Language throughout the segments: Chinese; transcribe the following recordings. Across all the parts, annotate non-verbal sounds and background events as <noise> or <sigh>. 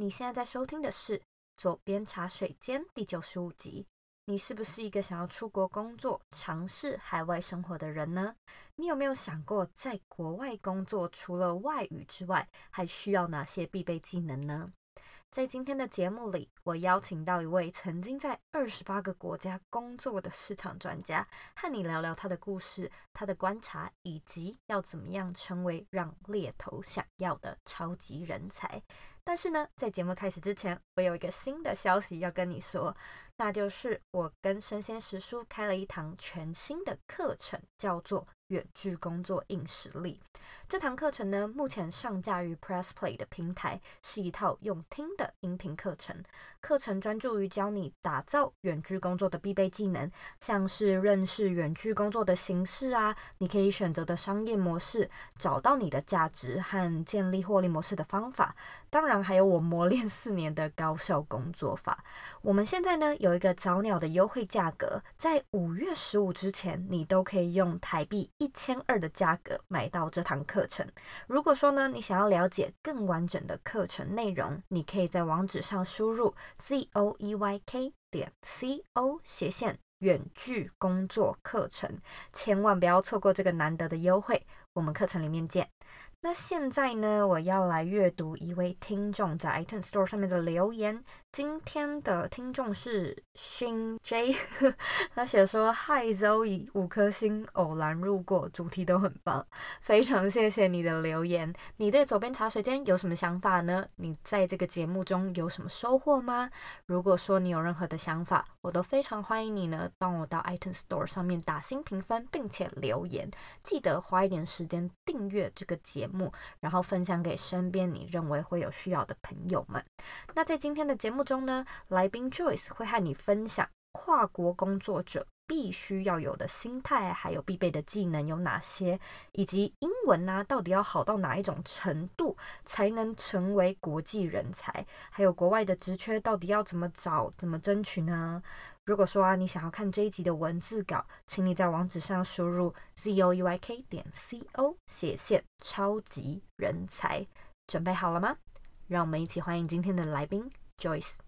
你现在在收听的是《左边茶水间》第九十五集。你是不是一个想要出国工作、尝试海外生活的人呢？你有没有想过，在国外工作除了外语之外，还需要哪些必备技能呢？在今天的节目里，我邀请到一位曾经在二十八个国家工作的市场专家，和你聊聊他的故事、他的观察，以及要怎么样成为让猎头想要的超级人才。但是呢，在节目开始之前，我有一个新的消息要跟你说，那就是我跟生鲜时书开了一堂全新的课程，叫做远距工作硬实力。这堂课程呢，目前上架于 PressPlay 的平台，是一套用听的音频课程。课程专注于教你打造远距工作的必备技能，像是认识远距工作的形式啊，你可以选择的商业模式，找到你的价值和建立获利模式的方法。当然，还有我磨练四年的高效工作法。我们现在呢，有一个早鸟的优惠价格，在五月十五之前，你都可以用台币一千二的价格买到这堂课程。如果说呢，你想要了解更完整的课程内容，你可以在网址上输入 z o e y k 点 c o 斜线远距工作课程，千万不要错过这个难得的优惠。我们课程里面见。那现在呢，我要来阅读一位听众在 iTunes Store 上面的留言。今天的听众是勋 J，<laughs> 他写说：“Hi Zoe，五颗星，偶然路过，主题都很棒，非常谢谢你的留言。你对左边茶水间有什么想法呢？你在这个节目中有什么收获吗？如果说你有任何的想法，我都非常欢迎你呢，帮我到 iTunes Store 上面打新评分，并且留言。记得花一点时间订阅这个节目，然后分享给身边你认为会有需要的朋友们。那在今天的节目中呢，来宾 Joyce 会和你分享跨国工作者必须要有的心态，还有必备的技能有哪些，以及英文呢，到底要好到哪一种程度才能成为国际人才？还有国外的职缺到底要怎么找、怎么争取呢？如果说啊，你想要看这一集的文字稿，请你在网址上输入 z o u y k 点 c o 斜线超级人才，准备好了吗？让我们一起欢迎今天的来宾。Joyce。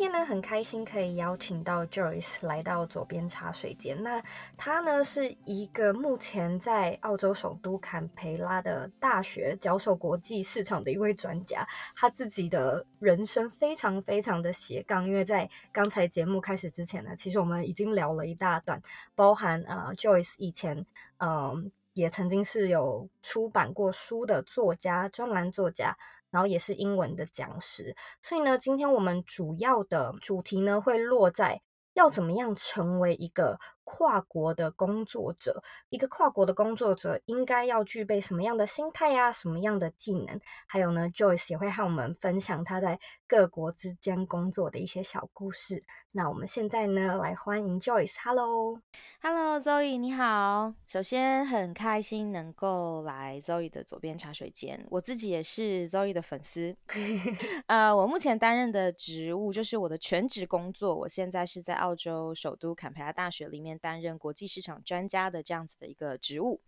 今天呢，很开心可以邀请到 Joyce 来到左边茶水间。那他呢，是一个目前在澳洲首都坎培拉的大学教授国际市场的一位专家。他自己的人生非常非常的斜杠，因为在刚才节目开始之前呢，其实我们已经聊了一大段，包含呃 Joyce 以前嗯、也曾经是有出版过书的作家，专栏作家。然后也是英文的讲师，所以呢，今天我们主要的主题呢，会落在要怎么样成为一个跨国的工作者，一个跨国的工作者应该要具备什么样的心态呀、啊？什么样的技能？还有呢，Joyce 也会和我们分享他在各国之间工作的一些小故事。那我们现在呢，来欢迎 Joyce。Hello，Hello，Zoe，你好。首先很开心能够来 Zoe 的左边茶水间，我自己也是 Zoe 的粉丝。<laughs> 呃，我目前担任的职务就是我的全职工作，我现在是在澳洲首都坎培拉大学里面。担任国际市场专家的这样子的一个职务，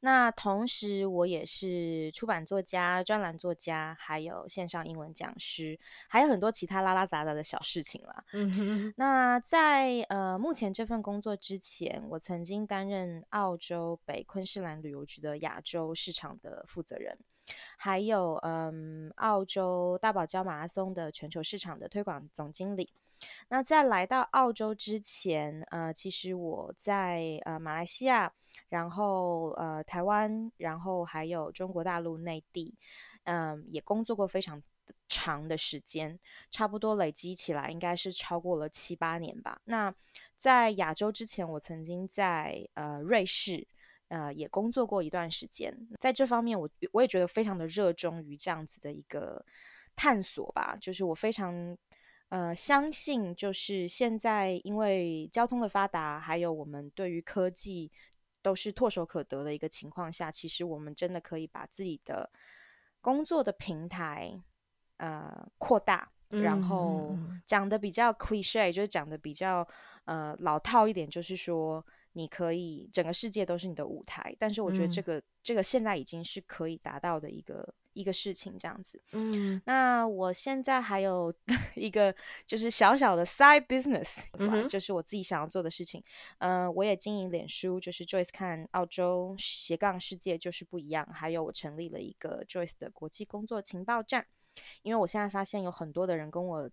那同时我也是出版作家、专栏作家，还有线上英文讲师，还有很多其他拉拉杂杂的小事情啦。嗯哼。那在呃目前这份工作之前，我曾经担任澳洲北昆士兰旅游局的亚洲市场的负责人，还有嗯澳洲大堡礁马拉松的全球市场的推广总经理。那在来到澳洲之前，呃，其实我在呃马来西亚，然后呃台湾，然后还有中国大陆内地，嗯、也工作过非常长的时间，差不多累积起来应该是超过了七八年吧。那在亚洲之前，我曾经在呃瑞士，呃也工作过一段时间，在这方面我我也觉得非常的热衷于这样子的一个探索吧，就是我非常。呃，相信就是现在，因为交通的发达，还有我们对于科技都是唾手可得的一个情况下，其实我们真的可以把自己的工作的平台呃扩大，然后讲的比较 cliche，就是讲的比较呃老套一点，就是说。你可以整个世界都是你的舞台，但是我觉得这个、嗯、这个现在已经是可以达到的一个一个事情，这样子。嗯，那我现在还有 <laughs> 一个就是小小的 side business，、嗯、就是我自己想要做的事情。嗯、呃，我也经营脸书，就是 Joyce 看澳洲斜杠世界就是不一样。还有我成立了一个 Joyce 的国际工作情报站，因为我现在发现有很多的人跟我。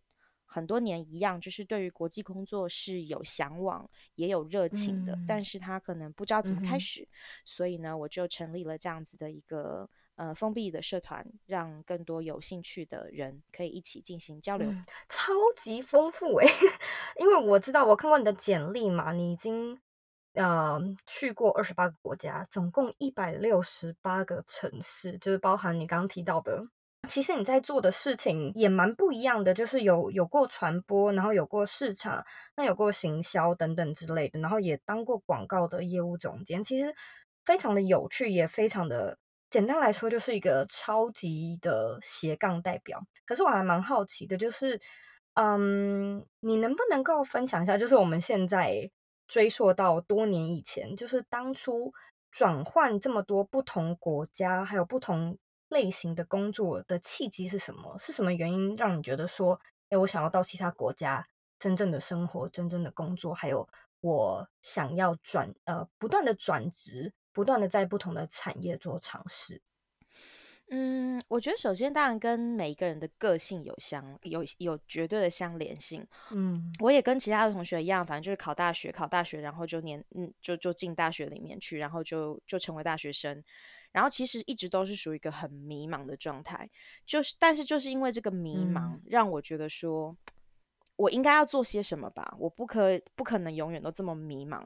很多年一样，就是对于国际工作是有向往，也有热情的，嗯，但是他可能不知道怎么开始，嗯，所以呢，我就成立了这样子的一个呃封闭的社团，让更多有兴趣的人可以一起进行交流，超级丰富诶，<laughs> 因为我知道我看过你的简历嘛，你已经呃去过二十八个国家，总共一百六十八个城市，就是包含你刚刚提到的。其实你在做的事情也蛮不一样的，就是有有过传播，然后有过市场，那有过行销等等之类的，然后也当过广告的业务总监，其实非常的有趣，也非常的简单来说，就是一个超级的斜杠代表。可是我还蛮好奇的，就是嗯，你能不能够分享一下，就是我们现在追溯到多年以前，就是当初转换这么多不同国家，还有不同。类型的工作的契机是什么？是什么原因让你觉得说，诶，我想要到其他国家真正的生活、真正的工作，还有我想要转呃，不断的转职，不断的在不同的产业做尝试。嗯，我觉得首先当然跟每一个人的个性有相有有绝对的相连性。嗯，我也跟其他的同学一样，反正就是考大学，考大学，然后就年嗯就就进大学里面去，然后就就成为大学生。然后其实一直都是属于一个很迷茫的状态，就是但是就是因为这个迷茫，嗯、让我觉得说，我应该要做些什么吧？我不可不可能永远都这么迷茫。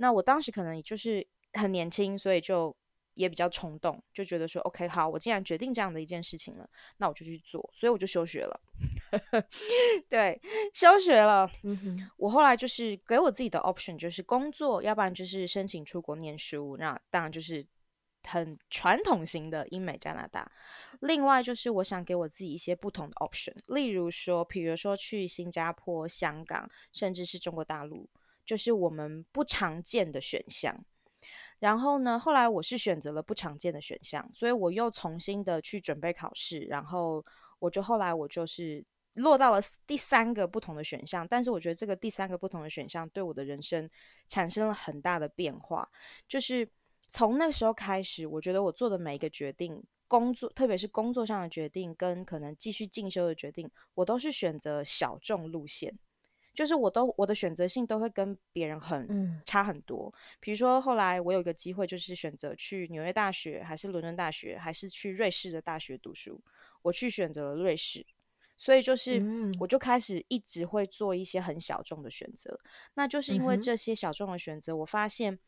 那我当时可能也就是很年轻，所以就也比较冲动，就觉得说，OK，好，我既然决定这样的一件事情了，那我就去做。所以我就休学了，<laughs> 对，休学了。我后来就是给我自己的 option，就是工作，要不然就是申请出国念书。那当然就是。很传统型的英美加拿大，另外就是我想给我自己一些不同的 option，例如说，比如说去新加坡、香港，甚至是中国大陆，就是我们不常见的选项。然后呢，后来我是选择了不常见的选项，所以我又重新的去准备考试，然后我就后来我就是落到了第三个不同的选项，但是我觉得这个第三个不同的选项对我的人生产生了很大的变化，就是。从那时候开始，我觉得我做的每一个决定，工作，特别是工作上的决定，跟可能继续进修的决定，我都是选择小众路线，就是我都我的选择性都会跟别人很差很多。嗯。比如说后来我有一个机会，就是选择去纽约大学，还是伦敦大学，还是去瑞士的大学读书，我去选择了瑞士，所以就是我就开始一直会做一些很小众的选择。那就是因为这些小众的选择，我发现。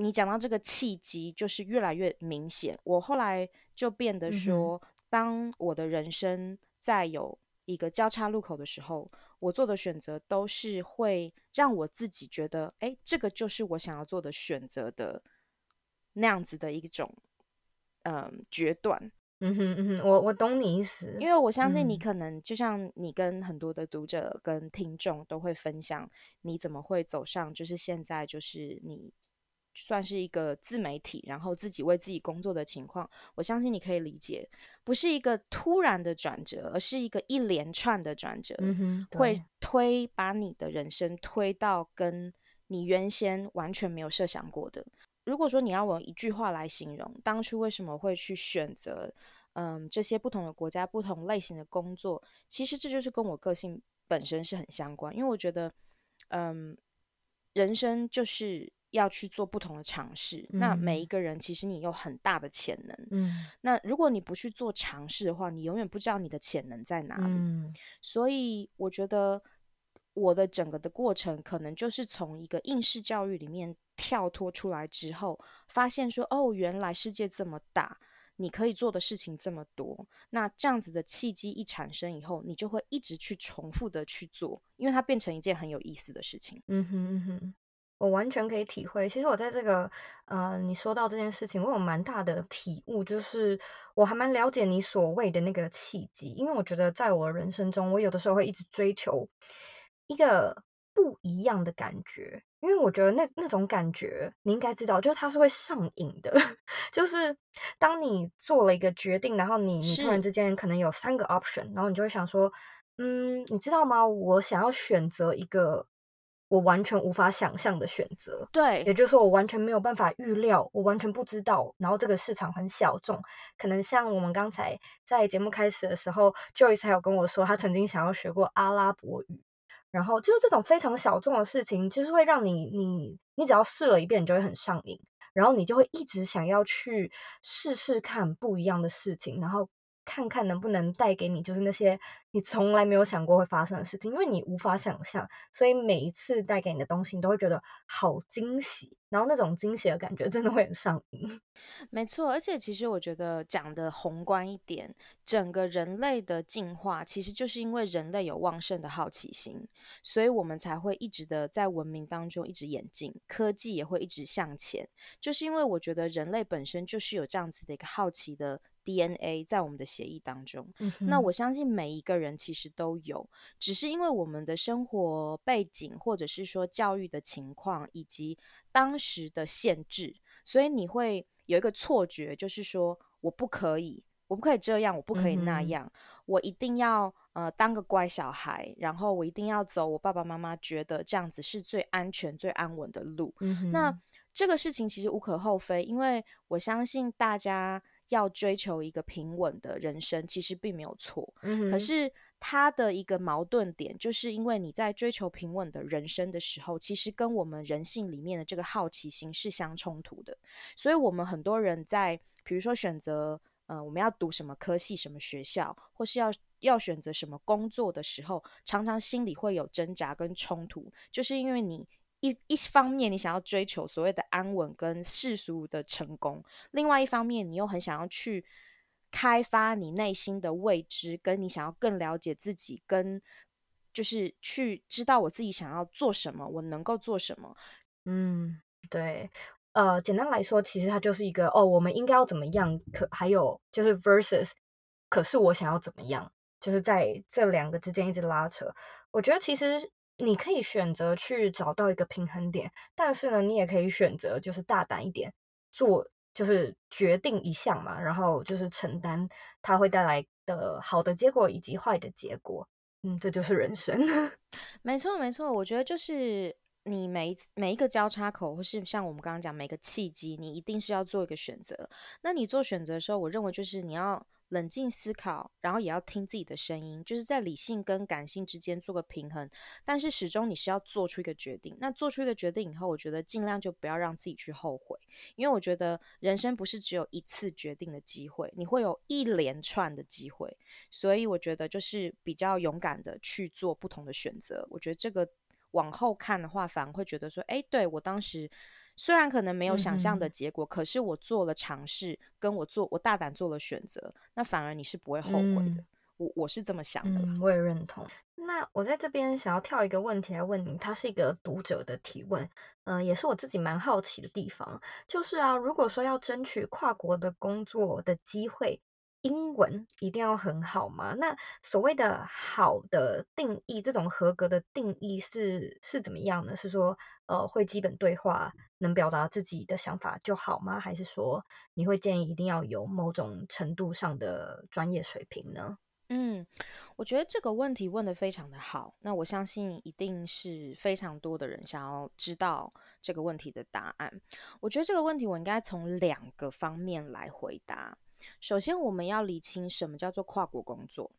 你讲到这个契机，就是越来越明显。我后来就变得说，当我的人生在有一个交叉路口的时候，我做的选择都是会让我自己觉得，哎，这个就是我想要做的选择的那样子的一种，嗯，决断。嗯哼嗯哼，我我懂你意思，因为我相信你可能就像你跟很多的读者跟听众都会分享，你怎么会走上就是现在就是你。算是一个自媒体，然后自己为自己工作的情况，我相信你可以理解，不是一个突然的转折，而是一个一连串的转折，嗯、会推把你的人生推到跟你原先完全没有设想过的。如果说你要我一句话来形容，当初为什么会去选择，嗯，这些不同的国家、不同类型的工作，其实这就是跟我个性本身是很相关，因为我觉得，嗯，人生就是。要去做不同的尝试，嗯，那每一个人其实你有很大的潜能，嗯，那如果你不去做尝试的话，你永远不知道你的潜能在哪里，嗯，所以我觉得我的整个的过程，可能就是从一个应试教育里面跳脱出来之后，发现说，哦，原来世界这么大，你可以做的事情这么多，那这样子的契机一产生以后，你就会一直去重复的去做，因为它变成一件很有意思的事情，嗯哼嗯哼。我完全可以体会。其实我在这个呃，你说到这件事情，我有蛮大的体悟，就是我还蛮了解你所谓的那个契机，因为我觉得在我的人生中，我有的时候会一直追求一个不一样的感觉，因为我觉得那那种感觉你应该知道，就是它是会上瘾的，<laughs> 就是当你做了一个决定，然后你你突然之间可能有三个 option，然后你就会想说，嗯，你知道吗？我想要选择一个。我完全无法想象的选择，对，也就是说，我完全没有办法预料，我完全不知道。然后这个市场很小众，可能像我们刚才在节目开始的时候，Joyce 还有跟我说，他曾经想要学过阿拉伯语。然后就是这种非常小众的事情，其实会让你，你，你只要试了一遍，你就会很上瘾，然后你就会一直想要去试试看不一样的事情，然后。看看能不能带给你，就是那些你从来没有想过会发生的事情，因为你无法想象，所以每一次带给你的东西，你都会觉得好惊喜，然后那种惊喜的感觉真的会很上瘾。<laughs> 没错，而且其实我觉得讲的宏观一点，整个人类的进化其实就是因为人类有旺盛的好奇心，所以我们才会一直的在文明当中一直演进，科技也会一直向前，就是因为我觉得人类本身就是有这样子的一个好奇的。DNA 在我们的协议当中，嗯，那我相信每一个人其实都有，只是因为我们的生活背景，或者是说教育的情况，以及当时的限制，所以你会有一个错觉，就是说我不可以，我不可以这样，我不可以那样，嗯、我一定要呃当个乖小孩，然后我一定要走我爸爸妈妈觉得这样子是最安全、最安稳的路。嗯、那这个事情其实无可厚非，因为我相信大家。要追求一个平稳的人生，其实并没有错。嗯。可是他的一个矛盾点，就是因为你在追求平稳的人生的时候，其实跟我们人性里面的这个好奇心是相冲突的。所以，我们很多人在，比如说选择，呃，我们要读什么科系、什么学校，或是要要选择什么工作的时候，常常心里会有挣扎跟冲突，就是因为你。一一方面，你想要追求所谓的安稳跟世俗的成功；另外一方面，你又很想要去开发你内心的未知，跟你想要更了解自己，跟就是去知道我自己想要做什么，我能够做什么。嗯，对。呃，简单来说，其实它就是一个哦，我们应该要怎么样？可还有就是 versus，可是我想要怎么样？就是在这两个之间一直拉扯。我觉得其实。你可以选择去找到一个平衡点，但是呢，你也可以选择就是大胆一点，做就是决定一项嘛，然后就是承担它会带来的好的结果以及坏的结果。嗯，这就是人生。<laughs> 没错，没错，我觉得就是你每一次每一个交叉口，或是像我们刚刚讲每个契机，你一定是要做一个选择。那你做选择的时候，我认为就是你要。冷静思考，然后也要听自己的声音，就是在理性跟感性之间做个平衡。但是始终你是要做出一个决定。那做出一个决定以后，我觉得尽量就不要让自己去后悔，因为我觉得人生不是只有一次决定的机会，你会有一连串的机会。所以我觉得就是比较勇敢的去做不同的选择。我觉得这个往后看的话，反而会觉得说，哎，对，我当时。虽然可能没有想象的结果，嗯，可是我做了尝试，跟我做我大胆做了选择，那反而你是不会后悔的。嗯，我我是这么想的。嗯，我也认同。那我在这边想要跳一个问题来问你，它是一个读者的提问，嗯，呃，也是我自己蛮好奇的地方，就是啊，如果说要争取跨国的工作的机会。英文一定要很好吗？那所谓的好的定义，这种合格的定义是是怎么样呢？是说，呃，会基本对话，能表达自己的想法就好吗？还是说，你会建议一定要有某种程度上的专业水平呢？嗯，我觉得这个问题问得非常的好。那我相信一定是非常多的人想要知道这个问题的答案。我觉得这个问题我应该从两个方面来回答。首先，我们要理清什么叫做跨国工作。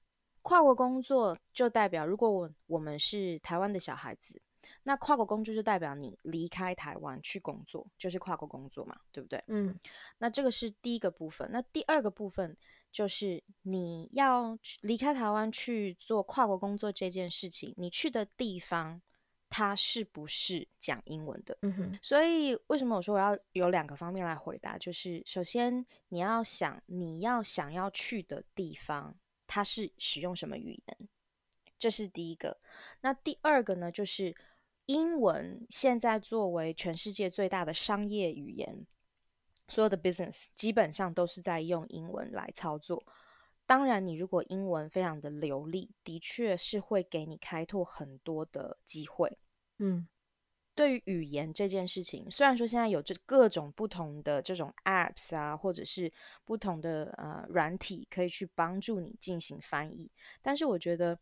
跨国工作就代表，如果我我们是台湾的小孩子，那跨国工作就代表你离开台湾去工作，就是跨国工作嘛，对不对？嗯。那这个是第一个部分。那第二个部分就是你要离开台湾去做跨国工作这件事情，你去的地方。他是不是讲英文的？嗯哼。所以为什么我说我要有两个方面来回答？就是首先你要想你要想要去的地方，它是使用什么语言，这是第一个。那第二个呢？就是英文现在作为全世界最大的商业语言，所有的 business 基本上都是在用英文来操作。当然，你如果英文非常的流利，的确是会给你开拓很多的机会。嗯。对于语言这件事情，虽然说现在有这各种不同的这种 apps 啊，或者是不同的呃软体可以去帮助你进行翻译，但是我觉得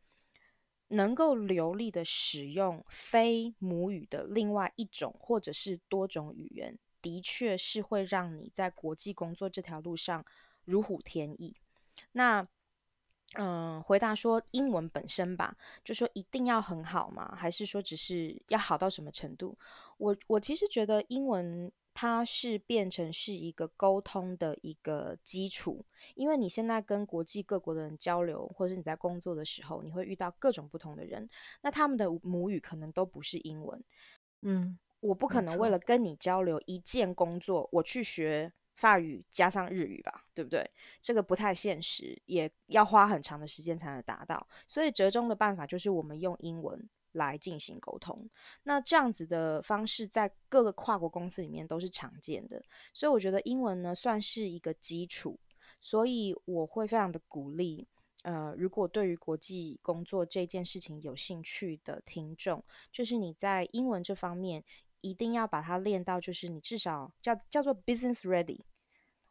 能够流利的使用非母语的另外一种或者是多种语言，的确是会让你在国际工作这条路上如虎添翼。那嗯，回答说英文本身吧，就说一定要很好吗？还是说只是要好到什么程度？我我其实觉得英文它是变成是一个沟通的一个基础，因为你现在跟国际各国的人交流，或者是你在工作的时候，你会遇到各种不同的人，那他们的母语可能都不是英文。嗯，我不可能为了跟你交流一件工作，我去学。法语加上日语吧，对不对？这个不太现实，也要花很长的时间才能达到。所以折中的办法就是我们用英文来进行沟通。那这样子的方式在各个跨国公司里面都是常见的。所以我觉得英文呢算是一个基础。所以我会非常的鼓励，呃，如果对于国际工作这件事情有兴趣的听众，就是你在英文这方面。一定要把它练到，就是你至少叫叫做 business ready。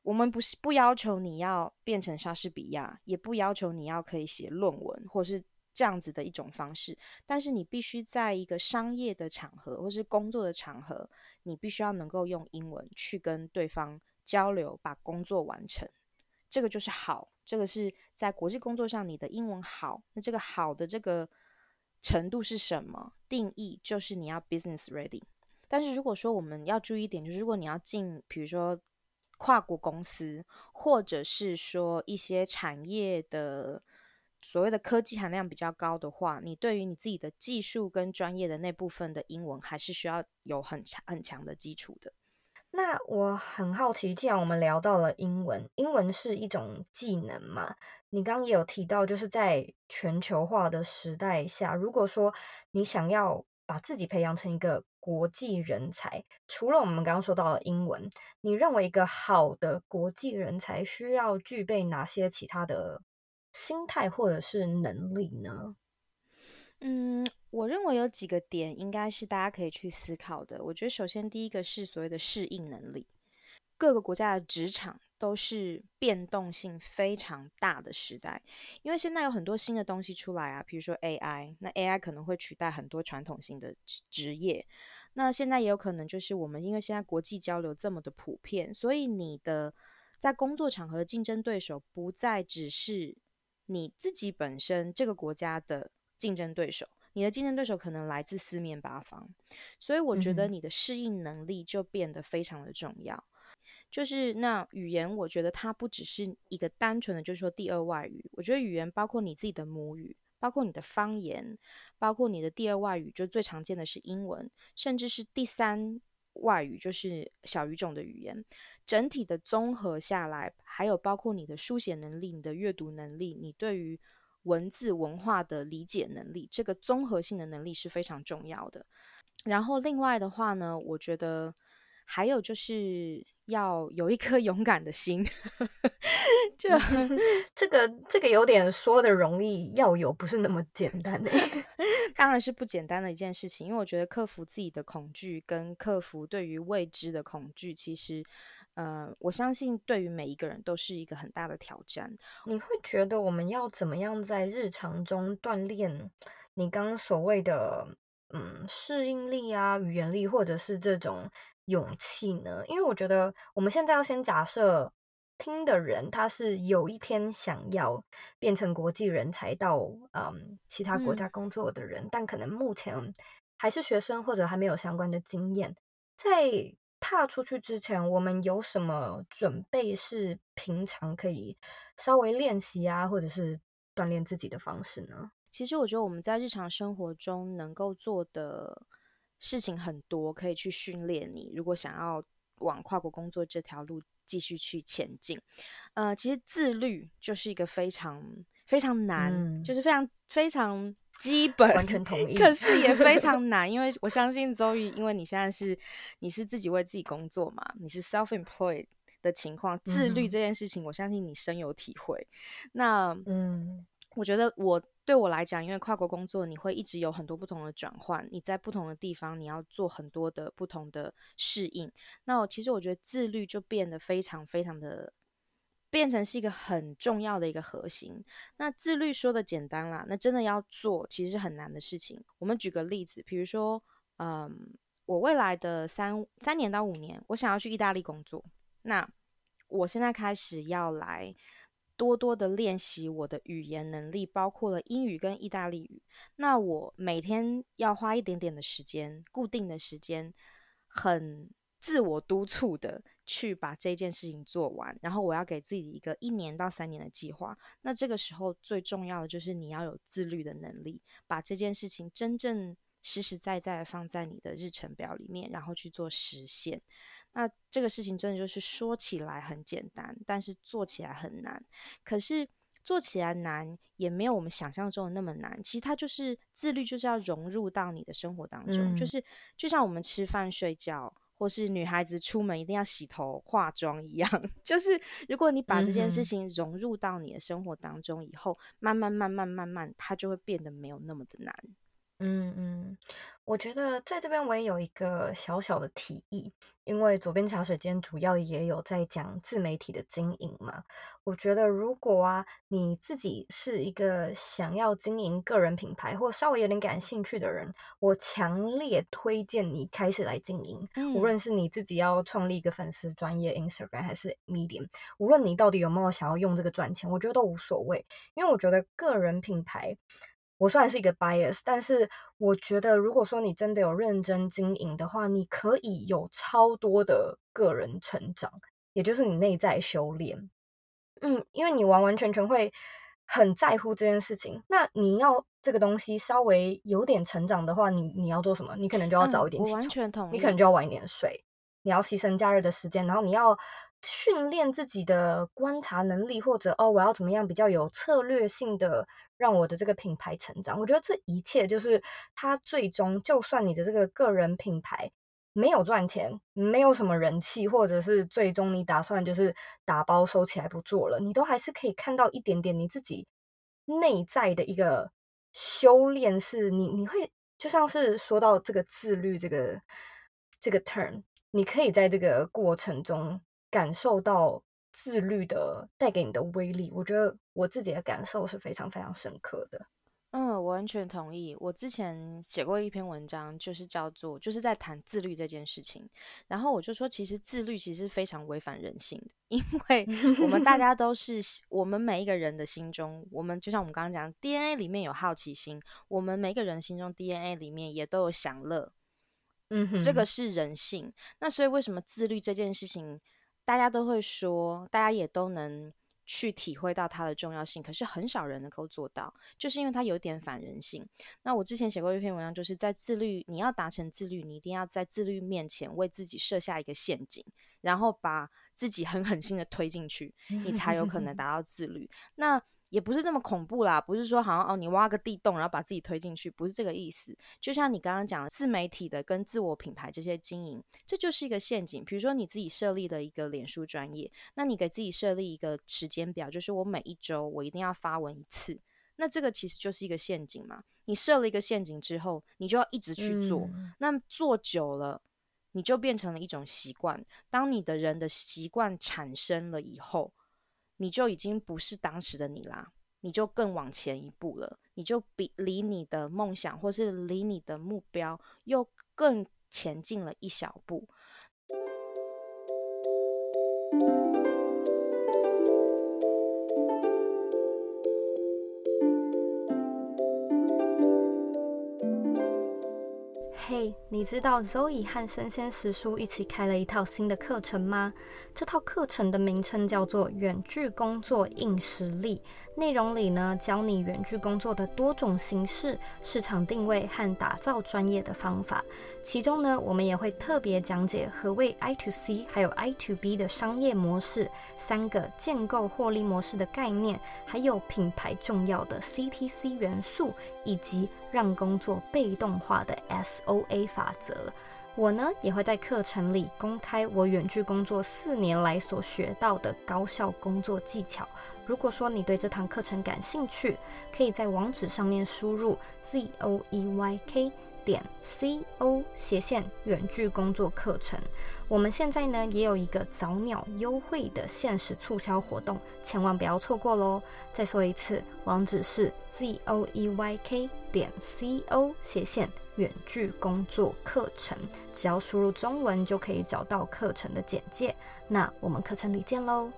我们不是不要求你要变成莎士比亚，也不要求你要可以写论文，或是这样子的一种方式。但是你必须在一个商业的场合，或是工作的场合，你必须要能够用英文去跟对方交流，把工作完成。这个就是好，这个是在国际工作上你的英文好。那这个好的这个程度是什么？定义就是你要 business ready。但是如果说我们要注意一点，就是如果你要进，比如说跨国公司，或者是说一些产业的所谓的科技含量比较高的话，你对于你自己的技术跟专业的那部分的英文，还是需要有很强很强的基础的。那我很好奇，既然我们聊到了英文，英文是一种技能嘛？你刚刚也有提到，就是在全球化的时代下，如果说你想要把自己培养成一个国际人才，除了我们刚刚说到的英文，你认为一个好的国际人才需要具备哪些其他的心态或者是能力呢？嗯，我认为有几个点应该是大家可以去思考的。我觉得首先第一个是所谓的适应能力，各个国家的职场都是变动性非常大的时代，因为现在有很多新的东西出来啊，比如说 AI，那 AI 可能会取代很多传统性的职业。那现在也有可能，就是我们因为现在国际交流这么的普遍，所以你的在工作场合的竞争对手不再只是你自己本身这个国家的竞争对手，你的竞争对手可能来自四面八方，所以我觉得你的适应能力就变得非常的重要。嗯、就是那语言，我觉得它不只是一个单纯的，就是说第二外语，我觉得语言包括你自己的母语。包括你的方言，包括你的第二外语，就最常见的是英文，甚至是第三外语，就是小语种的语言。整体的综合下来，还有包括你的书写能力、你的阅读能力、你对于文字文化的理解能力，这个综合性的能力是非常重要的。然后另外的话呢，我觉得还有就是。要有一颗勇敢的心，<laughs> 就这个这个有点说的容易，要有不是那么简单的，<laughs> 当然是不简单的一件事情。因为我觉得克服自己的恐惧，跟克服对于未知的恐惧，其实，呃，我相信对于每一个人都是一个很大的挑战。你会觉得我们要怎么样在日常中锻炼你刚刚所谓的嗯适应力啊、语言力，或者是这种？勇气呢？因为我觉得我们现在要先假设听的人他是有一天想要变成国际人才到嗯其他国家工作的人，嗯，但可能目前还是学生或者还没有相关的经验。在踏出去之前，我们有什么准备是平常可以稍微练习啊，或者是锻炼自己的方式呢？其实我觉得我们在日常生活中能够做的。事情很多，可以去训练你。如果想要往跨国工作这条路继续去前进。呃，其实自律就是一个非常非常难，嗯、就是非常非常基本，完全同意。可是也非 <laughs> 常难，因为我相信 Zoe，因为你现在是你是自己为自己工作嘛，你是 self-employed 的情况，自律这件事情，我相信你深有体会。嗯、那嗯，我觉得我对我来讲，因为跨国工作，你会一直有很多不同的转换，你在不同的地方，你要做很多的不同的适应。那我其实我觉得自律就变得非常非常的。变成是一个很重要的一个核心。那自律说的简单啦，那真的要做其实是很难的事情。我们举个例子，比如说，嗯，我未来的三三年到五年，我想要去意大利工作。那我现在开始要来多多的练习我的语言能力，包括了英语跟意大利语。那我每天要花一点点的时间，固定的时间，很自我督促的。去把这件事情做完，然后我要给自己一个一年到三年的计划。那这个时候最重要的就是你要有自律的能力，把这件事情真正实实在在的放在你的日程表里面，然后去做实现。那这个事情真的就是说起来很简单，但是做起来很难。可是做起来难，也没有我们想象中的那么难。其实它就是自律，就是要融入到你的生活当中，嗯、就是就像我们吃饭睡觉。或是女孩子出门一定要洗头化妆一样，<laughs> 就是如果你把这件事情融入到你的生活当中以后，慢慢慢慢慢慢，它就会变得没有那么的难。嗯嗯，我觉得在这边我也有一个小小的提议，因为左边茶水间主要也有在讲自媒体的经营嘛。我觉得如果啊，你自己是一个想要经营个人品牌或稍微有点感兴趣的人，我强烈推荐你开始来经营。嗯、无论是你自己要创立一个粉丝专业 Instagram 还是 Medium，无论你到底有没有想要用这个赚钱，我觉得都无所谓，因为我觉得个人品牌。我算是一个 bias，但是我觉得，如果说你真的有认真经营的话，你可以有超多的个人成长，也就是你内在修炼。嗯，因为你完完全全会很在乎这件事情。那你要这个东西稍微有点成长的话，你你要做什么？你可能就要早一点起床，嗯，我完全同意。你可能就要晚一点睡，你要牺牲假日的时间，然后你要训练自己的观察能力，或者哦，我要怎么样比较有策略性的。让我的这个品牌成长，我觉得这一切就是它最终，就算你的这个个人品牌没有赚钱，没有什么人气，或者是最终你打算就是打包收起来不做了，你都还是可以看到一点点你自己内在的一个修炼，是你你会就像是说到这个自律这个这个 turn，你可以在这个过程中感受到。自律的带给你的威力，我觉得我自己的感受是非常非常深刻的。嗯，我完全同意。我之前写过一篇文章，就是叫做就是在谈自律这件事情。然后我就说，其实自律其实非常违反人性的，因为我们大家都是我们每一个人的心中，我们就像我们刚刚讲，DNA 里面有好奇心，我们每个人心中 DNA 里面也都有享乐。嗯哼，这个是人性。那所以为什么自律这件事情？大家都会说，大家也都能去体会到它的重要性，可是很少人能够做到，就是因为它有点反人性。那我之前写过一篇文章，就是在自律，你要达成自律，你一定要在自律面前为自己设下一个陷阱，然后把自己狠狠心的推进去，你才有可能 <laughs> 达到自律。那也不是这么恐怖啦，不是说好像哦，你挖个地洞，然后把自己推进去，不是这个意思。就像你刚刚讲的，自媒体的跟自我品牌这些经营，这就是一个陷阱。比如说你自己设立的一个脸书专业，那你给自己设立一个时间表，就是我每一周我一定要发文一次，那这个其实就是一个陷阱嘛。你设了一个陷阱之后，你就要一直去做，嗯、那做久了，你就变成了一种习惯。当你的人的习惯产生了以后，你就已经不是当时的你啦，你就更往前一步了，你就比离你的梦想或是离你的目标又更前进了一小步。嘿。你知道 Zoe 和生鲜时书一起开了一套新的课程吗？这套课程的名称叫做《远距工作硬实力》，内容里呢，教你远距工作的多种形式、市场定位和打造专业的方法。其中呢，我们也会特别讲解何谓 I to C 还有 I to B 的商业模式，三个建构获利模式的概念，还有品牌重要的 CTC 元素，以及让工作被动化的 S O O A 法则。我呢也会在课程里公开我远距工作四年来所学到的高效工作技巧。如果说你对这堂课程感兴趣，可以在网址上面输入 Z O E Y K。点 C O 斜线远距工作课程，我们现在呢也有一个早鸟优惠的限时促销活动，千万不要错过喽！再说一次，网址是 Z O E Y K 点 C O 斜线远距工作课程，只要输入中文就可以找到课程的简介。那我们课程里见喽！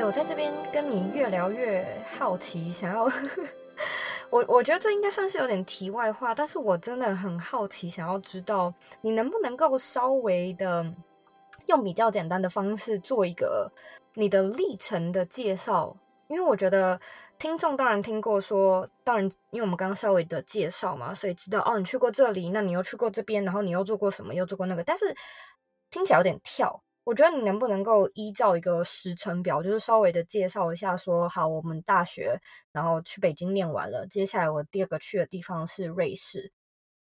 我在这边跟你越聊越好奇，想要我我觉得这应该算是有点题外话，但是我真的很好奇，想要知道你能不能够稍微的用比较简单的方式做一个你的历程的介绍，因为我觉得听众当然听过说，当然因为我们刚刚稍微的介绍嘛，所以知道哦，你去过这里，那你又去过这边，然后你又做过什么，又做过那个，但是听起来有点跳。我觉得你能不能够依照一个时程表，就是稍微的介绍一下说，说好，我们大学然后去北京念完了，接下来我第二个去的地方是瑞士，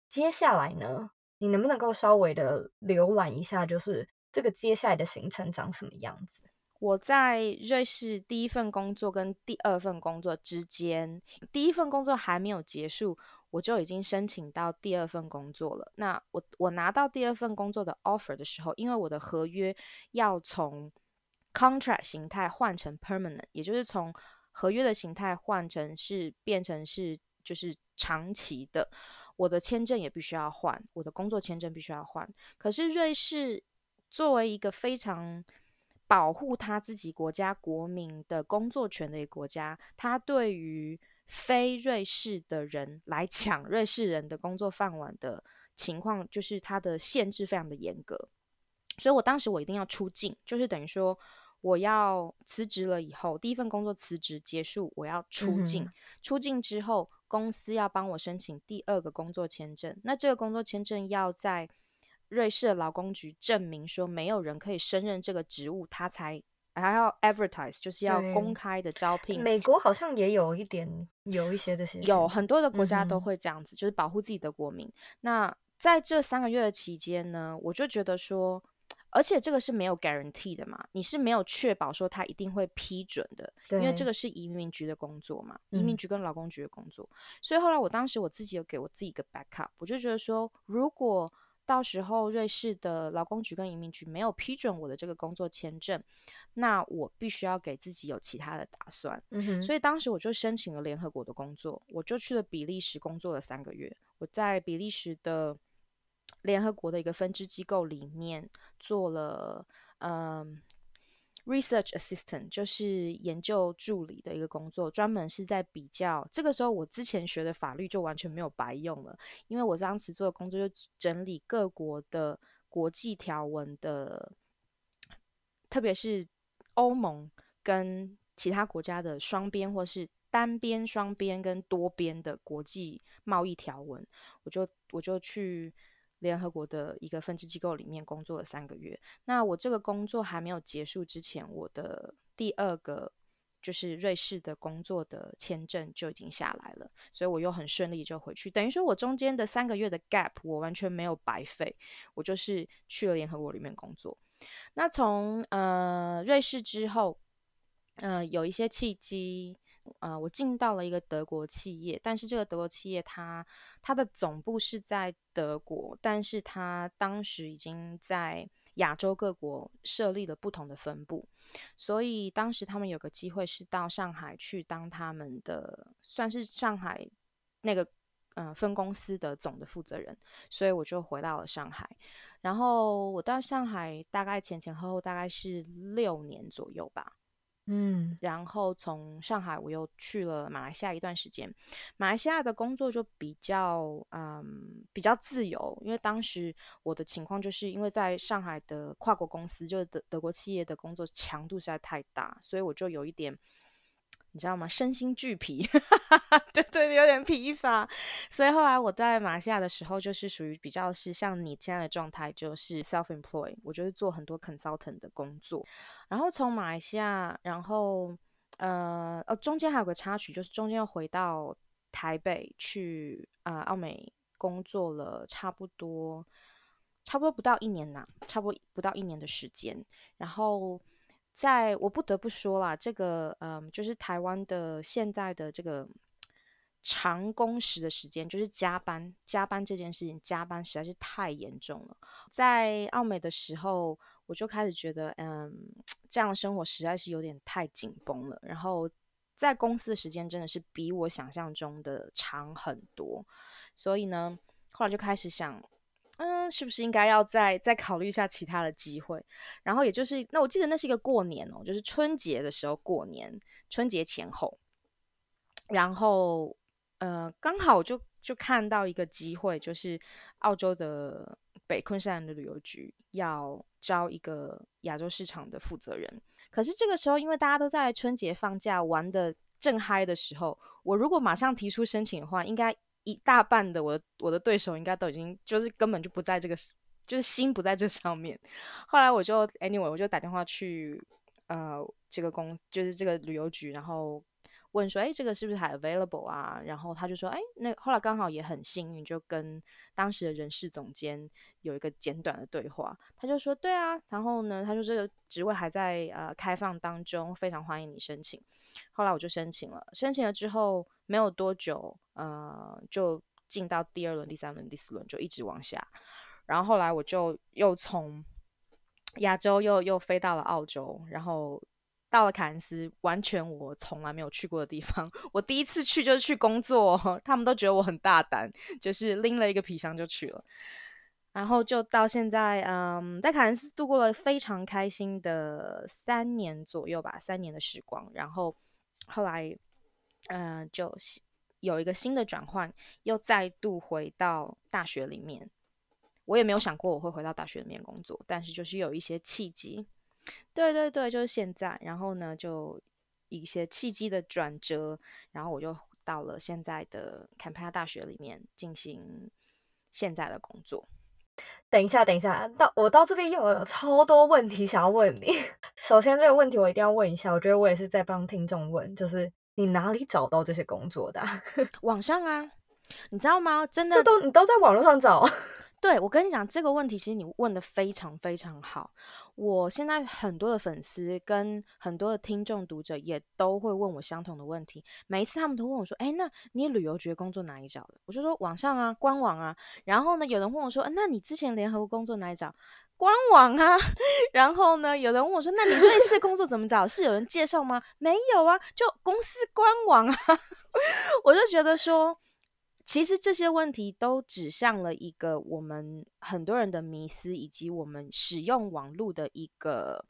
接下来呢，你能不能够稍微的浏览一下，就是这个接下来的行程长什么样子？我在瑞士第一份工作跟第二份工作之间，第一份工作还没有结束。我就已经申请到第二份工作了。那我我拿到第二份工作的 offer 的时候，因为我的合约要从 contract 形态换成 permanent，也就是从合约的形态换成是变成是就是长期的，我的签证也必须要换，我的工作签证必须要换。可是瑞士作为一个非常保护他自己国家国民的工作权的一个国家，他对于非瑞士的人来 <laughs> 抢瑞士人的工作饭碗的情况，就是他的限制非常的严格，所以我当时我一定要出境，就是等于说我要辞职了以后，第一份工作辞职结束，我要出境，嗯、出境之后公司要帮我申请第二个工作签证，那这个工作签证要在瑞士的劳工局证明说没有人可以胜任这个职务，他才。还要 advertise，就是要公开的招聘。美国好像也有一点，有一些这些，有很多的国家都会这样子，嗯、就是保护自己的国民。那在这三个月的期间呢，我就觉得说，而且这个是没有 guarantee 的嘛，你是没有确保说他一定会批准的，因为这个是移民局的工作嘛，移民局跟劳工局的工作。嗯、所以后来我当时我自己有给我自己一个 backup，我就觉得说，如果到时候瑞士的劳工局跟移民局没有批准我的这个工作签证。那我必须要给自己有其他的打算，嗯哼，所以当时我就申请了联合国的工作，我就去了比利时工作了三个月。我在比利时的联合国的一个分支机构里面做了，嗯，research assistant，就是研究助理的一个工作，专门是在比较。这个时候我之前学的法律就完全没有白用了，因为我当时做的工作就整理各国的国际条文的，特别是。欧盟跟其他国家的双边或是单边、双边跟多边的国际贸易条文，我就我就去联合国的一个分支机构里面工作了三个月。那我这个工作还没有结束之前，我的第二个就是瑞士的工作的签证就已经下来了，所以我又很顺利就回去。等于说我中间的三个月的 gap 我完全没有白费，我就是去了联合国里面工作。那从呃瑞士之后，呃有一些契机，呃我进到了一个德国企业，但是这个德国企业它它的总部是在德国，但是它当时已经在亚洲各国设立了不同的分部，所以当时他们有个机会是到上海去当他们的算是上海那个嗯、呃、分公司的总的负责人，所以我就回到了上海。然后我到上海大概前前后后大概是六年左右吧。嗯，然后从上海我又去了马来西亚一段时间，马来西亚的工作就比较嗯比较自由，因为当时我的情况就是因为在上海的跨国公司，就是德德国企业的工作强度实在太大，所以我就有一点。你知道吗？身心俱疲，<laughs> 对对，有点疲乏。所以后来我在马来西亚的时候，就是属于比较是像你现在的状态，就是 self-employed，我就是做很多 consultant 的工作。然后从马来西亚，然后呃哦，中间还有个插曲，就是中间又回到台北去啊、呃，澳美工作了差不多，差不多不到一年呐，差不多不到一年的时间，然后。在我不得不说啦，这个嗯，就是台湾的现在的这个长工时的时间，就是加班，加班这件事情，加班实在是太严重了。在澳美的时候，我就开始觉得，嗯，这样的生活实在是有点太紧绷了。然后在公司的时间真的是比我想象中的长很多，所以呢，后来就开始想。嗯，是不是应该要再再考虑一下其他的机会？然后也就是，那我记得那是一个过年哦，就是春节的时候过年，春节前后。然后，呃，刚好就就看到一个机会，就是澳洲的北昆士兰的旅游局要招一个亚洲市场的负责人。可是这个时候，因为大家都在春节放假玩的正嗨的时候，我如果马上提出申请的话，应该。一大半的我的我的对手应该都已经就是根本就不在这个，就是心不在这上面。后来我就 anyway 我就打电话去呃这个公就是这个旅游局，然后问说，哎，这个是不是还 available 啊？然后他就说，哎，那后来刚好也很幸运，就跟当时的人事总监有一个简短的对话。他就说，对啊，然后呢，他说这个职位还在呃开放当中，非常欢迎你申请。后来我就申请了，申请了之后没有多久，呃，就进到第二轮、第三轮、第四轮，就一直往下。然后后来我就又从亚洲又又飞到了澳洲，然后到了凯恩斯，完全我从来没有去过的地方。<laughs> 我第一次去就是去工作，他们都觉得我很大胆，就是拎了一个皮箱就去了。然后就到现在，嗯，在凯恩斯度过了非常开心的三年左右吧，三年的时光。然后。后来，嗯、呃，就有一个新的转换，又再度回到大学里面。我也没有想过我会回到大学里面工作，但是就是有一些契机。对对对，就是现在。然后呢，就一些契机的转折，然后我就到了现在的坎培拉大学里面进行现在的工作。等一下，等一下，到我到这边又有超多问题想要问你。<laughs> 首先，这个问题我一定要问一下，我觉得我也是在帮听众问，就是你哪里找到这些工作的啊？<laughs> 网上啊，你知道吗？真的，这都你都在网络上找。<laughs> 对，我跟你讲，这个问题其实你问的非常非常好。我现在很多的粉丝跟很多的听众读者也都会问我相同的问题，每一次他们都问我说：“哎，那你旅游局工作哪里找的？”我就说：“网上啊，官网啊。”然后呢，有人问我说：“啊，那你之前联合国工作哪里找？”官网啊。<laughs> 然后呢，有人问我说：“那你瑞士工作怎么找？是有人介绍吗？”没有啊，就公司官网啊。<laughs> 我就觉得说。其实这些问题都指向了一个我们很多人的迷思，以及我们使用网络的一个，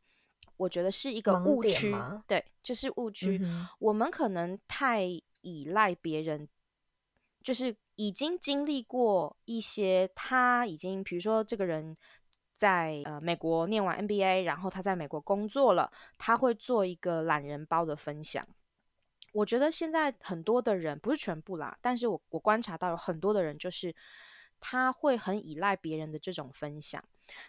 我觉得是一个误区。对，就是误区。嗯、我们可能太依赖别人，就是已经经历过一些，他已经，比如说这个人在呃美国念完 MBA，然后他在美国工作了，他会做一个懒人包的分享。我觉得现在很多的人不是全部啦，但是我我观察到有很多的人就是他会很依赖别人的这种分享。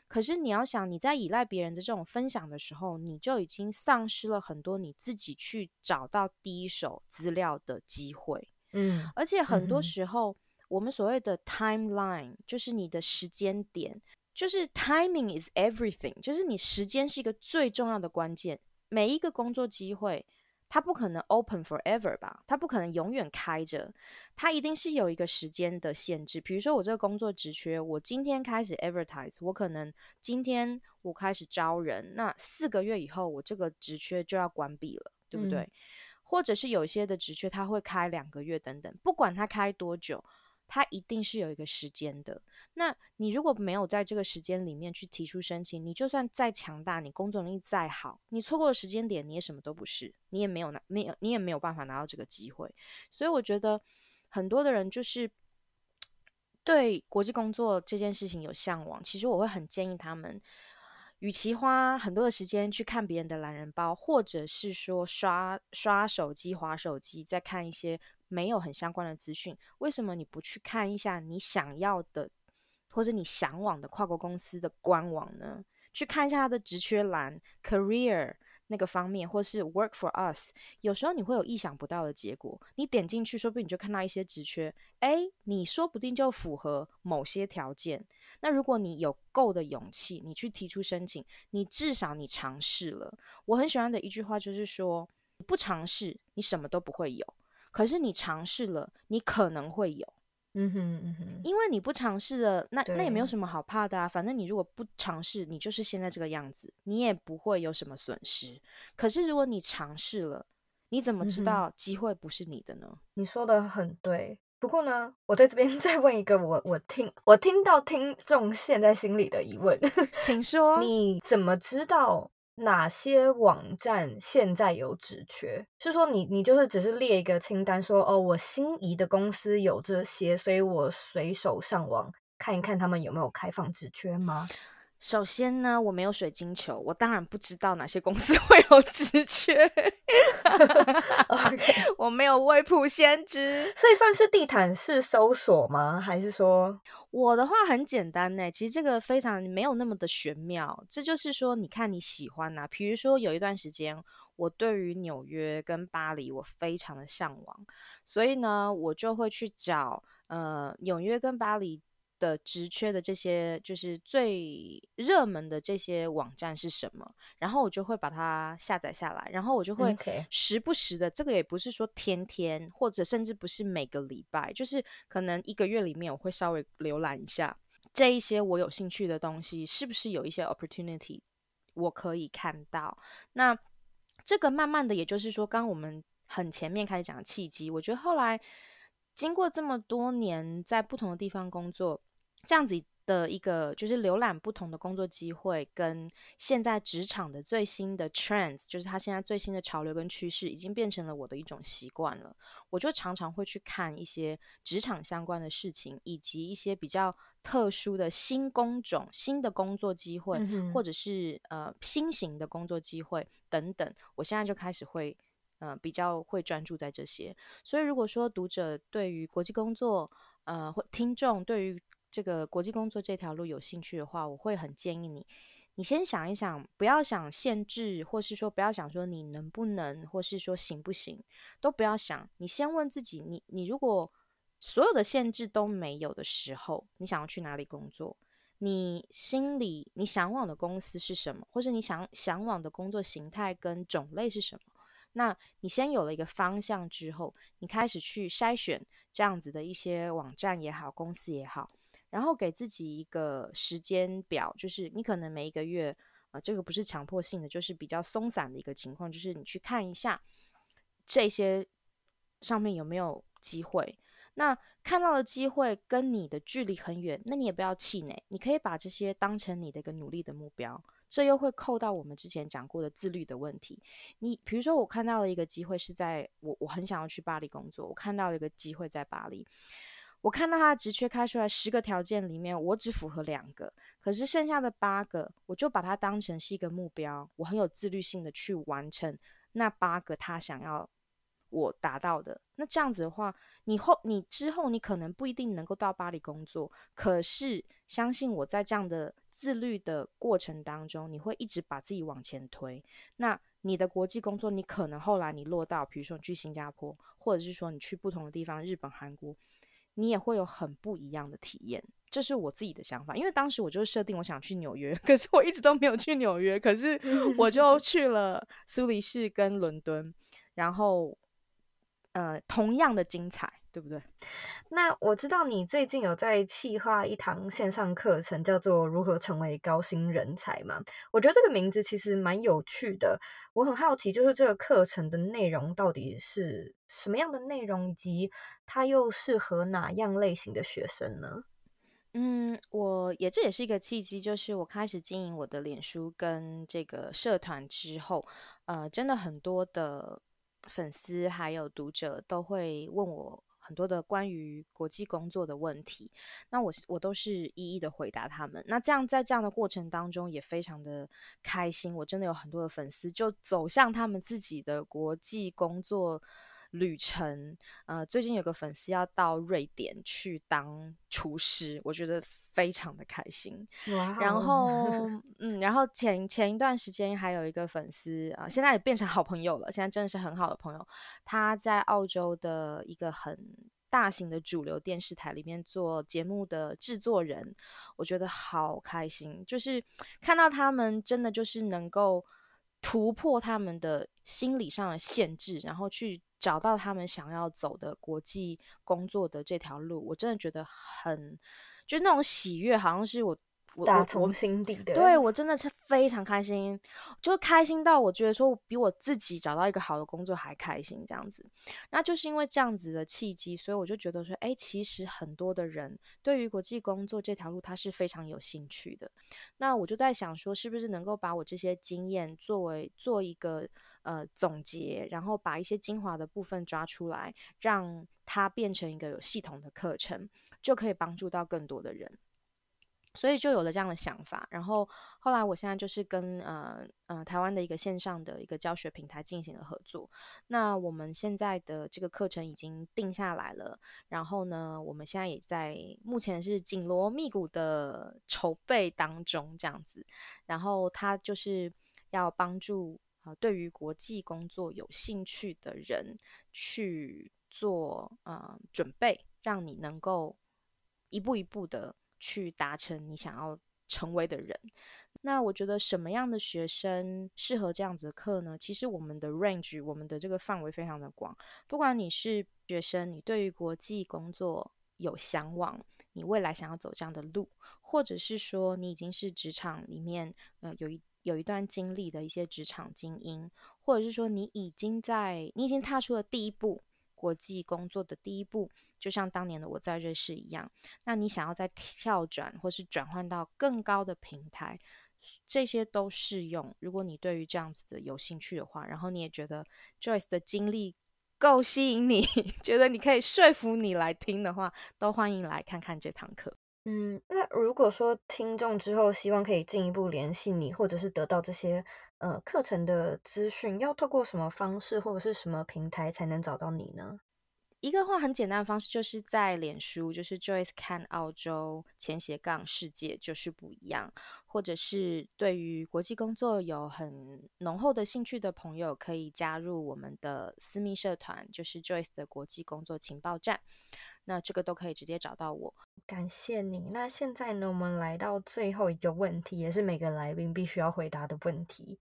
可是你要想，你在依赖别人的这种分享的时候，你就已经丧失了很多你自己去找到第一手资料的机会。嗯，而且很多时候，嗯、我们所谓的 timeline 就是你的时间点，就是 timing is everything，就是你时间是一个最重要的关键。每一个工作机会。它不可能 open forever 吧？它不可能永远开着，它一定是有一个时间的限制。比如说，我这个工作职缺，我今天开始 advertise，我可能今天我开始招人，那四个月以后，我这个职缺就要关闭了，对不对？嗯、或者是有些的职缺，它会开两个月等等，不管它开多久，它一定是有一个时间的。那你如果没有在这个时间里面去提出申请，你就算再强大，你工作能力再好，你错过了时间点，你也什么都不是，你也没有拿，你也你也没有办法拿到这个机会。所以我觉得很多的人就是对国际工作这件事情有向往，其实我会很建议他们。与其花很多的时间去看别人的懒人包，或者是说刷刷手机、划手机，再看一些没有很相关的资讯，为什么你不去看一下你想要的或者你向往的跨国公司的官网呢？去看一下它的职缺栏，career。那个方面，或是 work for us，有时候你会有意想不到的结果。你点进去，说不定你就看到一些职缺，诶，你说不定就符合某些条件。那如果你有够的勇气，你去提出申请，你至少你尝试了。我很喜欢的一句话就是说，不尝试，你什么都不会有；可是你尝试了，你可能会有。嗯哼嗯哼，因为你不尝试了，那那也没有什么好怕的啊。反正你如果不尝试，你就是现在这个样子，你也不会有什么损失。可是如果你尝试了，你怎么知道机会不是你的呢？嗯，你说的很对。不过呢，我在这边 <laughs> 再问一个我我听我听到听众现在心里的疑问，请说，<laughs> 你怎么知道？哪些网站现在有职缺？是说你你就是只是列一个清单说，说哦，我心仪的公司有这些，所以我随手上网看一看他们有没有开放职缺吗？首先呢，我没有水晶球，我当然不知道哪些公司 <laughs> 会有职缺。<laughs> <laughs> 我没有未卜先知，所以算是地毯式搜索吗？还是说我的话很简单呢？其实这个非常没有那么的玄妙。这就是说，你看你喜欢哪、比如说有一段时间，我对于纽约跟巴黎我非常的向往，所以呢，我就会去找呃纽约跟巴黎。的职缺的这些就是最热门的这些网站是什么？然后我就会把它下载下来，然后我就会时不时的，这个也不是说天天，或者甚至不是每个礼拜，就是可能一个月里面我会稍微浏览一下这一些我有兴趣的东西，是不是有一些 opportunity 我可以看到？那这个慢慢的，也就是说，刚刚我们很前面开始讲的契机，我觉得后来经过这么多年在不同的地方工作。这样子的一个就是浏览不同的工作机会，跟现在职场的最新的 trends，就是它现在最新的潮流跟趋势，已经变成了我的一种习惯了。我就常常会去看一些职场相关的事情，以及一些比较特殊的新工种、新的工作机会，嗯、或者是呃新型的工作机会等等。我现在就开始会呃比较会专注在这些。所以如果说读者对于国际工作，呃或听众对于这个国际工作这条路有兴趣的话，我会很建议你，你先想一想，不要想限制，或是说不要想说你能不能，或是说行不行，都不要想。你先问自己，你你如果所有的限制都没有的时候，你想要去哪里工作？你心里你向往的公司是什么？或是你想向往的工作形态跟种类是什么？那你先有了一个方向之后，你开始去筛选这样子的一些网站也好，公司也好。然后给自己一个时间表，就是你可能每一个月，呃，这个不是强迫性的，就是比较松散的一个情况，就是你去看一下这些上面有没有机会。那看到的机会跟你的距离很远，那你也不要气馁，你可以把这些当成你的一个努力的目标。这又会扣到我们之前讲过的自律的问题。你比如说，我看到了一个机会是在我我很想要去巴黎工作，我看到了一个机会在巴黎。我看到他的职缺开出来十个条件里面，我只符合两个，可是剩下的八个，我就把它当成是一个目标，我很有自律性的去完成那八个他想要我达到的。那这样子的话，你后你之后你可能不一定能够到巴黎工作，可是相信我在这样的自律的过程当中，你会一直把自己往前推。那你的国际工作，你可能后来你落到，比如说你去新加坡，或者是说你去不同的地方，日本、韩国。你也会有很不一样的体验，这是我自己的想法。因为当时我就设定我想去纽约，<laughs> 可是我一直都没有去纽约，可是我就 <laughs> 去了苏黎世跟伦敦，然后呃，同样的精彩。对不对？那我知道你最近有在企划一堂线上课程，叫做《如何成为高薪人才》嘛？我觉得这个名字其实蛮有趣的。我很好奇，就是这个课程的内容到底是什么样的内容，以及它又适合哪样类型的学生呢？嗯，我也这也是一个契机，就是我开始经营我的脸书跟这个社团之后，呃，真的很多的粉丝还有读者都会问我很多的关于国际工作的问题，那我我都是一一的回答他们。那这样在这样的过程当中也非常的开心，我真的有很多的粉丝就走向他们自己的国际工作旅程，呃，最近有个粉丝要到瑞典去当厨师，我觉得非常的开心。Wow. 然后，<laughs> 嗯，然后前前一段时间还有一个粉丝啊，呃，现在也变成好朋友了，现在真的是很好的朋友。他在澳洲的一个很大型的主流电视台里面做节目的制作人，我觉得好开心，就是看到他们真的就是能够突破他们的心理上的限制，然后去。找到他们想要走的国际工作的这条路，我真的觉得很，就那种喜悦，好像是我。打从心底的，对，我真的是非常开心，就开心到我觉得说，比我自己找到一个好的工作还开心这样子。那就是因为这样子的契机，所以我就觉得说，哎，其实很多的人对于国际工作这条路，他是非常有兴趣的。那我就在想说，是不是能够把我这些经验作为做一个呃总结，然后把一些精华的部分抓出来，让它变成一个有系统的课程，就可以帮助到更多的人。所以就有了这样的想法，然后后来我现在就是跟呃呃台湾的一个线上的一个教学平台进行了合作。那我们现在的这个课程已经定下来了，然后呢，我们现在也在目前是紧锣密鼓的筹备当中这样子。然后他就是要帮助呃对于国际工作有兴趣的人去做呃准备，让你能够一步一步的。去达成你想要成为的人。那我觉得什么样的学生适合这样子的课呢？其实我们的 range，我们的这个范围非常的广。不管你是学生，你对于国际工作有向往，你未来想要走这样的路，或者是说你已经是职场里面呃有一有一段经历的一些职场精英，或者是说你已经在你已经踏出了第一步，国际工作的第一步。就像当年的我在瑞士一样，那你想要再跳转或是转换到更高的平台，这些都适用。如果你对于这样子的有兴趣的话，然后你也觉得 Joyce 的经历够吸引你，<laughs> 觉得你可以说服你来听的话，都欢迎来看看这堂课。嗯，那如果说听众之后希望可以进一步联系你，或者是得到这些呃课程的资讯，要透过什么方式或者是什么平台才能找到你呢？一个话很简单的方式，就是在脸书，就是 Joyce 看澳洲前斜杠世界就是不一样，或者是对于国际工作有很浓厚的兴趣的朋友，可以加入我们的私密社团，就是 Joyce 的国际工作情报站。那这个都可以直接找到我。感谢你。那现在呢，我们来到最后一个问题，也是每个来宾必须要回答的问题。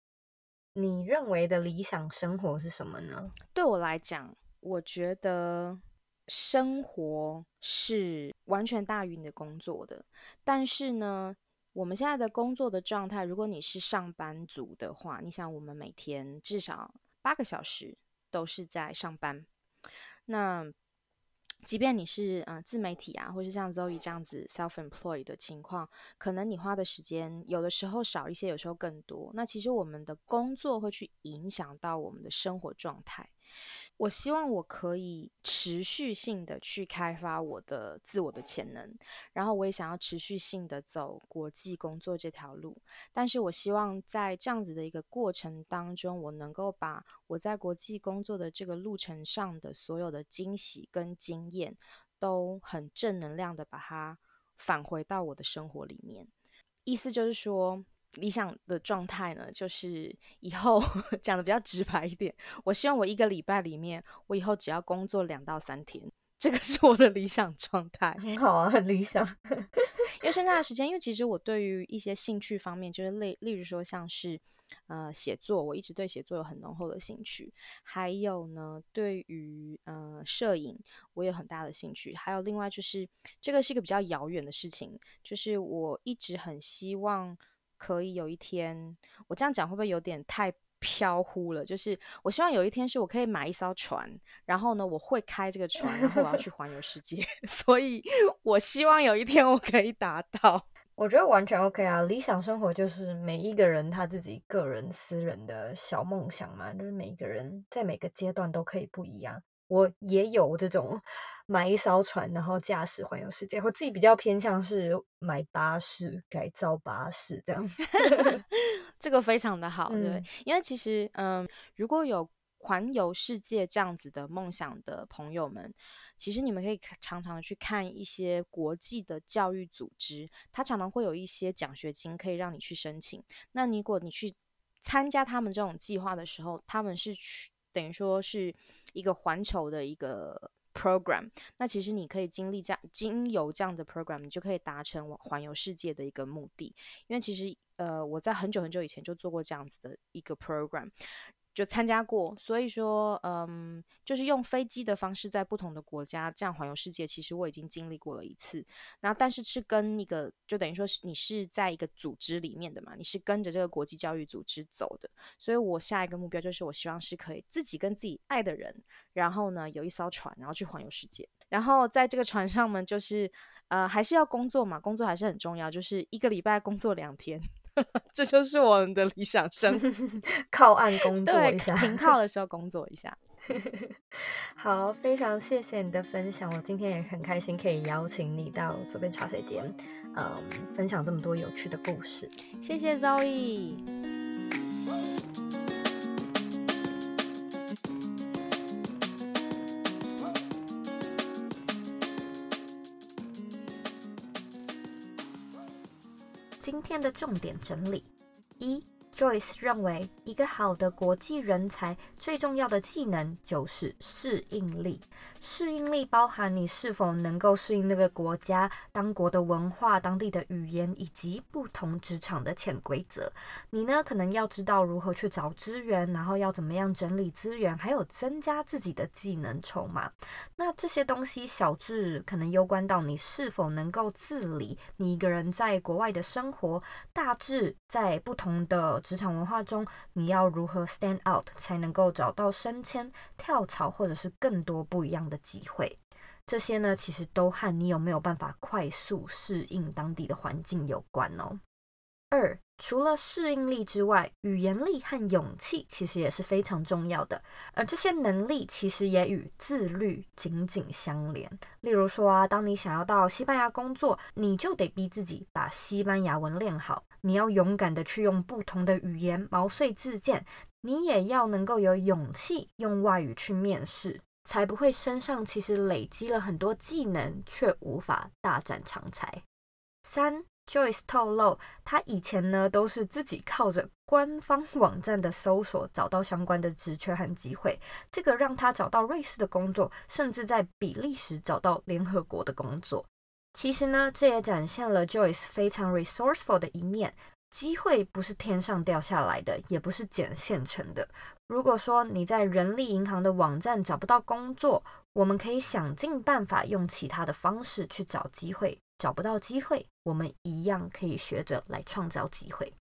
你认为的理想生活是什么呢？对我来讲。我觉得生活是完全大于你的工作的，但是呢，我们现在的工作的状态，如果你是上班族的话，你想我们每天至少八个小时都是在上班，那即便你是嗯自媒体啊，或是像 Zoe 这样子 self-employed 的情况，可能你花的时间有的时候少一些，有时候更多。那其实我们的工作会去影响到我们的生活状态。我希望我可以持续性的去开发我的自我的潜能，然后我也想要持续性的走国际工作这条路。但是我希望在这样子的一个过程当中，我能够把我在国际工作的这个路程上的所有的惊喜跟经验，都很正能量的把它返回到我的生活里面。意思就是说。理想的状态呢，就是以后 <laughs> 讲的比较直白一点，我希望我一个礼拜里面，我以后只要工作两到三天，这个是我的理想状态。很好啊，很理想。因为剩下的时间，因为其实我对于一些兴趣方面，就是例例如说像是呃写作，我一直对写作有很浓厚的兴趣。还有呢，对于呃摄影，我有很大的兴趣。还有另外就是，这个是一个比较遥远的事情，就是我一直很希望可以有一天，我这样讲会不会有点太？飘忽了，就是我希望有一天是我可以买一艘船，然后呢，我会开这个船，然后我要去环游世界，<laughs> 所以我希望有一天我可以达到。我觉得完全 OK 啊，理想生活就是每一个人他自己个人私人的小梦想嘛，就是每一个人在每个阶段都可以不一样。我也有这种买一艘船，然后驾驶环游世界。我自己比较偏向是买巴士，改造巴士这样子。<laughs> 这个非常的好，对，嗯、因为其实，嗯，如果有环游世界这样子的梦想的朋友们，其实你们可以常常去看一些国际的教育组织，它常常会有一些奖学金可以让你去申请。那如果你去参加他们这种计划的时候，他们是去等于说是。一个环球的一个 program，那其实你可以经历这样经由这样的 program，你就可以达成环游世界的一个目的。因为其实呃，我在很久很久以前就做过这样子的一个 program。就参加过，所以说，嗯，就是用飞机的方式在不同的国家这样环游世界，其实我已经经历过了一次。然后，但是是跟一个，就等于说是你是在一个组织里面的嘛，你是跟着这个国际教育组织走的。所以我下一个目标就是，我希望是可以自己跟自己爱的人，然后呢有一艘船，然后去环游世界。然后在这个船上呢，就是呃还是要工作嘛，工作还是很重要，就是一个礼拜工作两天。这就是我们的理想生活，<laughs> 靠岸工作一下，停靠的时候工作一下。<laughs> 好，非常谢谢你的分享，我今天也很开心可以邀请你到左边茶水间，嗯，分享这么多有趣的故事。谢谢 Zoe。今天的重点整理一。Joyce 认为，一个好的国际人才最重要的技能就是适应力。适应力包含你是否能够适应那个国家、当国的文化、当地的语言以及不同职场的潜规则。你呢，可能要知道如何去找资源，然后要怎么样整理资源，还有增加自己的技能筹码。那这些东西小至可能攸关到你是否能够自理，你一个人在国外的生活；大至在不同的职场文化中，你要如何 stand out 才能够找到升迁、跳槽或者是更多不一样的机会？这些呢，其实都和你有没有办法快速适应当地的环境有关哦。二，除了适应力之外，语言力和勇气其实也是非常重要的，而这些能力其实也与自律紧紧相连。例如说啊，当你想要到西班牙工作，你就得逼自己把西班牙文练好，你要勇敢的去用不同的语言毛遂自荐，你也要能够有勇气用外语去面试，才不会身上其实累积了很多技能，却无法大展长才。三。Joyce 透露，他以前呢都是自己靠着官方网站的搜索找到相关的职缺和机会，这个让他找到瑞士的工作，甚至在比利时找到联合国的工作。其实呢，这也展现了 Joyce 非常 resourceful 的一面。机会不是天上掉下来的，也不是捡现成的。如果说你在人力银行的网站找不到工作，我们可以想尽办法用其他的方式去找机会。找不到机会，我们一样可以学着来创造机会。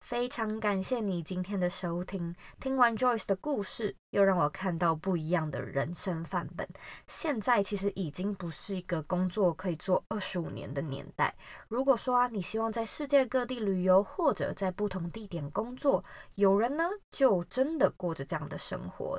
非常感谢你今天的收听，听完 Joyce 的故事，又让我看到不一样的人生范本。现在其实已经不是一个工作可以做二十五年的年代。如果说啊，你希望在世界各地旅游，或者在不同地点工作，有人呢就真的过着这样的生活。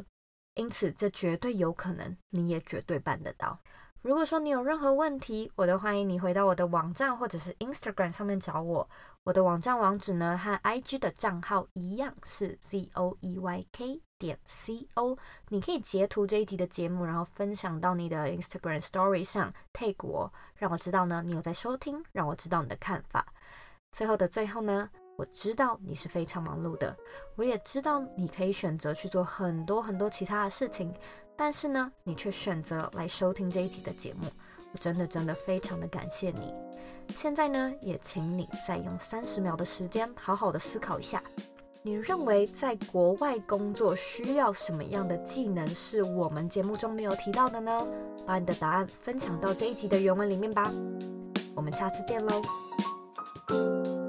因此，这绝对有可能，你也绝对办得到。如果说你有任何问题，我都欢迎你回到我的网站或者是 Instagram 上面找我。我的网站网址呢和 IG 的账号一样是 Z O E Y K 点 C O。你可以截图这一集的节目，然后分享到你的 Instagram Story 上，tag 我，让我知道呢你有在收听，让我知道你的看法。最后的最后呢，我知道你是非常忙碌的，我也知道你可以选择去做很多很多其他的事情。但是呢，你却选择来收听这一集的节目，我真的真的非常的感谢你。现在呢，也请你再用三十秒的时间，好好的思考一下，你认为在国外工作需要什么样的技能是我们节目中没有提到的呢？把你的答案分享到这一集的原文里面吧。我们下次见喽。